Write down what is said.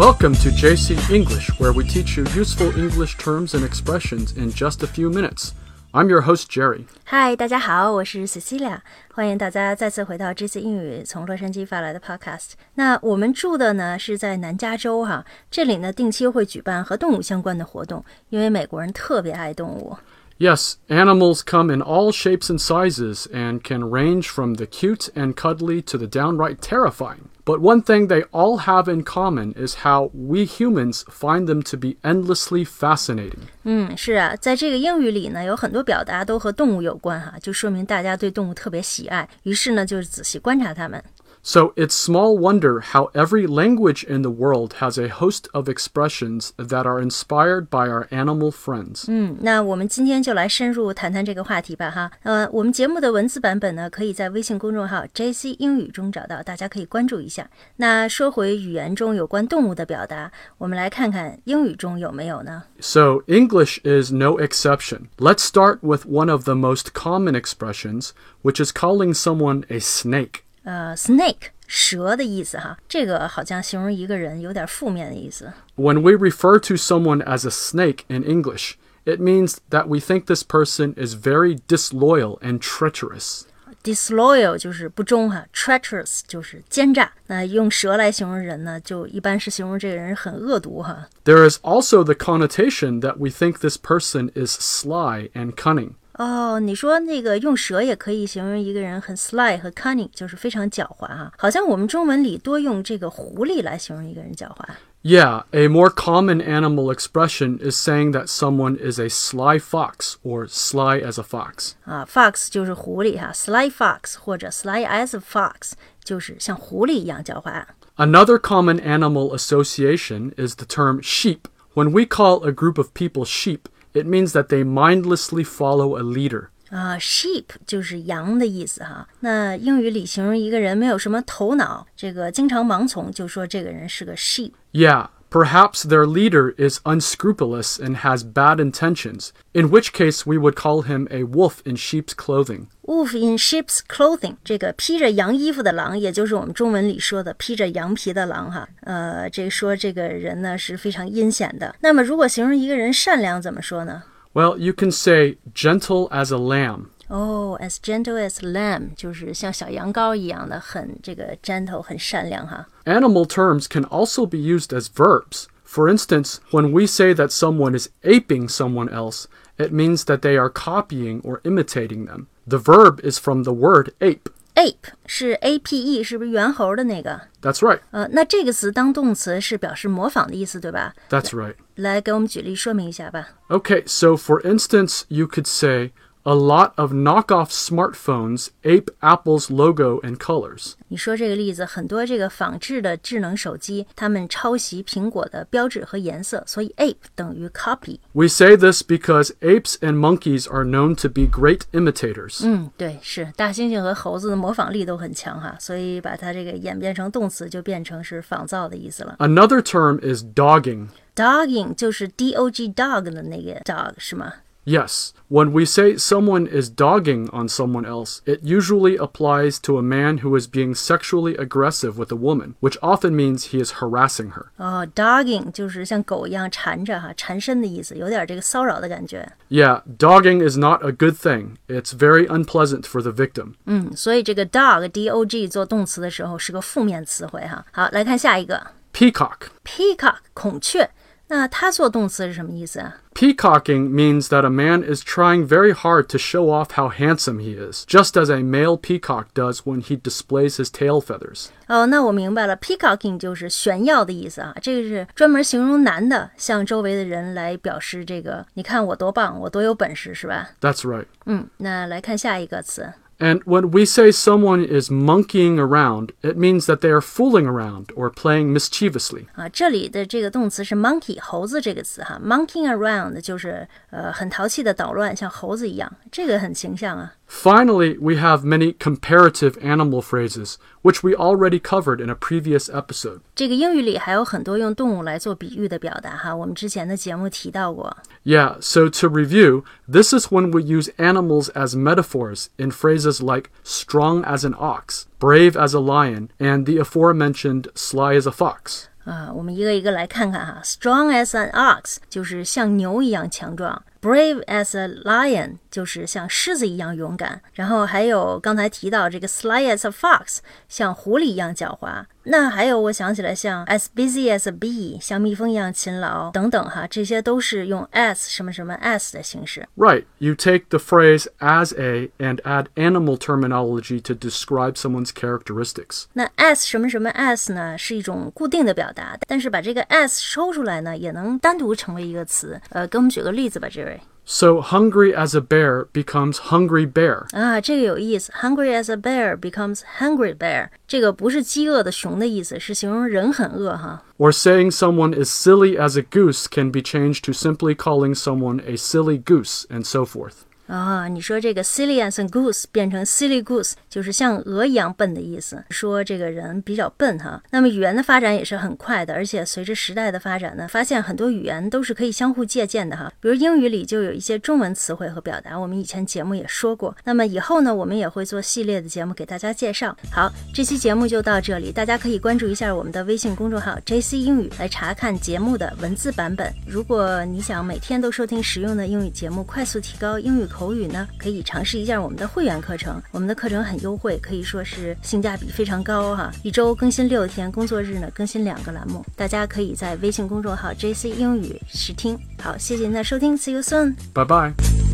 Welcome to JC English, where we teach you useful English terms and expressions in just a few minutes. I'm your host, Jerry. 嗨，大家好，我是 Cecilia，欢迎大家再次回到这次英语从洛杉矶发来的 Podcast。那我们住的呢是在南加州哈，这里呢定期会举办和动物相关的活动，因为美国人特别爱动物。 Yes, animals come in all shapes and sizes and can range from the cute and cuddly to the downright terrifying. But one thing they all have in common is how we humans find them to be endlessly fascinating. 嗯，是啊，在这个英语里呢，有很多表达都和动物有关哈，就说明大家对动物特别喜爱，于是呢，就是仔细观察它们。 So it's small wonder how every language in the world has a host of expressions that are inspired by our animal friends. 嗯，那我们今天就来深入谈谈这个话题吧哈。呃，我们节目的文字版本呢，可以在微信公众号 JC 英语中找到，大家可以关注一下。那说回语言中有关动物的表达，我们来看看英语中有没有呢？ So English is no exception. Let's start with one of the most common expressions, which is calling someone a snake. 呃，snake 蛇的意思哈，这个好像形容一个人有点负面的意思。 When we refer to someone as a snake in English, it means that we think this person is very disloyal and treacherous. disloyal 就是不忠哈，treacherous 就是奸诈。那用蛇来形容人呢，就一般是形容这个人很恶毒哈。 There is also the connotation that we think this person is sly and cunning. 哦，你说那个用蛇也可以形容一个人很 sly 和 cunning，就是非常狡猾哈。好像我们中文里多用这个狐狸来形容一个人狡猾。 Yeah, a more common animal expression is saying that someone is a sly fox or sly as a fox. 啊，fox 就是狐狸哈，sly fox 或者 sly as a fox 就是像狐狸一样狡猾。 Another common animal association is the term sheep. When we call a group of people sheep, it means that they mindlessly follow a leader. 啊，sheep 就是羊的意思哈。那英语里形容一个人没有什么头脑，这个经常盲从，就说这个人是个 sheep。 Yeah, perhaps their leader is unscrupulous and has bad intentions, in which case we would call him a wolf in sheep's clothing. Wolf in sheep's clothing，这个披着羊衣服的狼，也就是我们中文里说的披着羊皮的狼哈。呃，这说这个人呢是非常阴险的。那么如果形容一个人善良，怎么说呢？ Well, you can say gentle as a lamb. 哦、a s gentle as lamb，就是像小羊羔一样的，很这个 gentle，很善良哈。 Animal terms can also be used as verbs. For instance, when we say that someone is aping someone else, it means that they are copying or imitating them. The verb is from the word ape. ape 是 a p e，是不是猿猴的那个？ That's right. 呃，那这个词当动词是表示模仿的意思，对吧？ That's right. 来给我们举例说明一下吧。 Okay, so for instance, you could say, a lot of knockoff smartphones ape Apple's logo and colors. 你说这个例子，很多这个仿制的智能手机，他们抄袭苹果的标志和颜色，所以 ape 等于 copy。 We say this because apes and monkeys are known to be great imitators. 嗯，对，是大猩猩和猴子的模仿力都很强哈，所以把它这个演变成动词，就变成是仿造的意思了。 Another term is dogging. dogging 就是 d o g dog 的那个 dog 是吗？ Yes, when we say someone is dogging on someone else, it usually applies to a man who is being sexually aggressive with a woman, which often means he is harassing her. 哦，dogging 就是像狗一样缠着哈，缠身的意思，有点这个骚扰的感觉。 Yeah, dogging is not a good thing. It's very unpleasant for the victim. 嗯，所以这个 dog d o g 做动词的时候是个负面词汇哈。好，来看下一个 Peacock. peacock 孔雀， 那它做动词是什么意思啊？ Peacocking means that a man is trying very hard to show off how handsome he is, just as a male peacock does when he displays his tail feathers. 哦，那我明白了，peacocking 就是炫耀的意思啊，这个是专门形容男的向周围的人来表示这个，你看我多棒，我多有本事，是吧？ That's right. 嗯，那来看下一个词 And when we say someone is monkeying around, it means that they are fooling around or playing mischievously. 啊，这里的这个动词是 monkey 猴子这个词哈，monkeying around 就是呃很淘气的捣乱，像猴子一样，这个很形象啊。 Finally, we have many comparative animal phrases, which we already covered in a previous episode. 这个英语里还有很多用动物来做比喻的表达哈，我们之前的节目提到过。 Yeah, so to review, this is when we use animals as metaphors in phrases like strong as an ox, brave as a lion, and the aforementioned sly as a fox. 啊，我们一个一个来看看哈。Strong as an ox 就是像牛一样强壮。 Brave as a lion 就是像狮子一样勇敢，然后还有刚才提到这个 sly as a fox，像狐狸一样狡猾。那还有我想起来像 as busy as a bee，像蜜蜂一样勤劳等等哈，这些都是用 as 什么什么 as 的形式。 Right. You take the phrase as a and add animal terminology to describe someone's characteristics. 那 as 什么什么 as 呢，是一种固定的表达，但是把这个 as 收出来呢，也能单独成为一个词。呃，给我们举个例子吧，这位。 So hungry as a bear becomes hungry bear. 啊，这个有意思。Hungry as a bear becomes hungry bear。这个不是饥饿的熊的意思，是形容人很饿哈。 Or saying someone is silly as a goose can be changed to simply calling someone a silly goose, and so forth. 啊，你说这个 silly as a goose 变成 silly goose，就是像鹅一样笨的意思，说这个人比较笨哈。那么语言的发展也是很快的，而且随着时代的发展呢，发现很多语言都是可以相互借鉴的哈。比如英语里就有一些中文词汇和表达，我们以前节目也说过。那么以后呢，我们也会做系列的节目给大家介绍。好，这期节目就到这里，大家可以关注一下我们的微信公众号 JC 英语来查看节目的文字版本。如果你想每天都收听实用的英语节目，快速提高英语口口语呢，可以尝试一下我们的会员课程。我们的课程很优惠，可以说是性价比非常高哈。一周更新六天，工作日呢更新两个栏目，大家可以在微信公众号 JC 英语试听。好，谢谢您的收听，See you soon。Bye bye.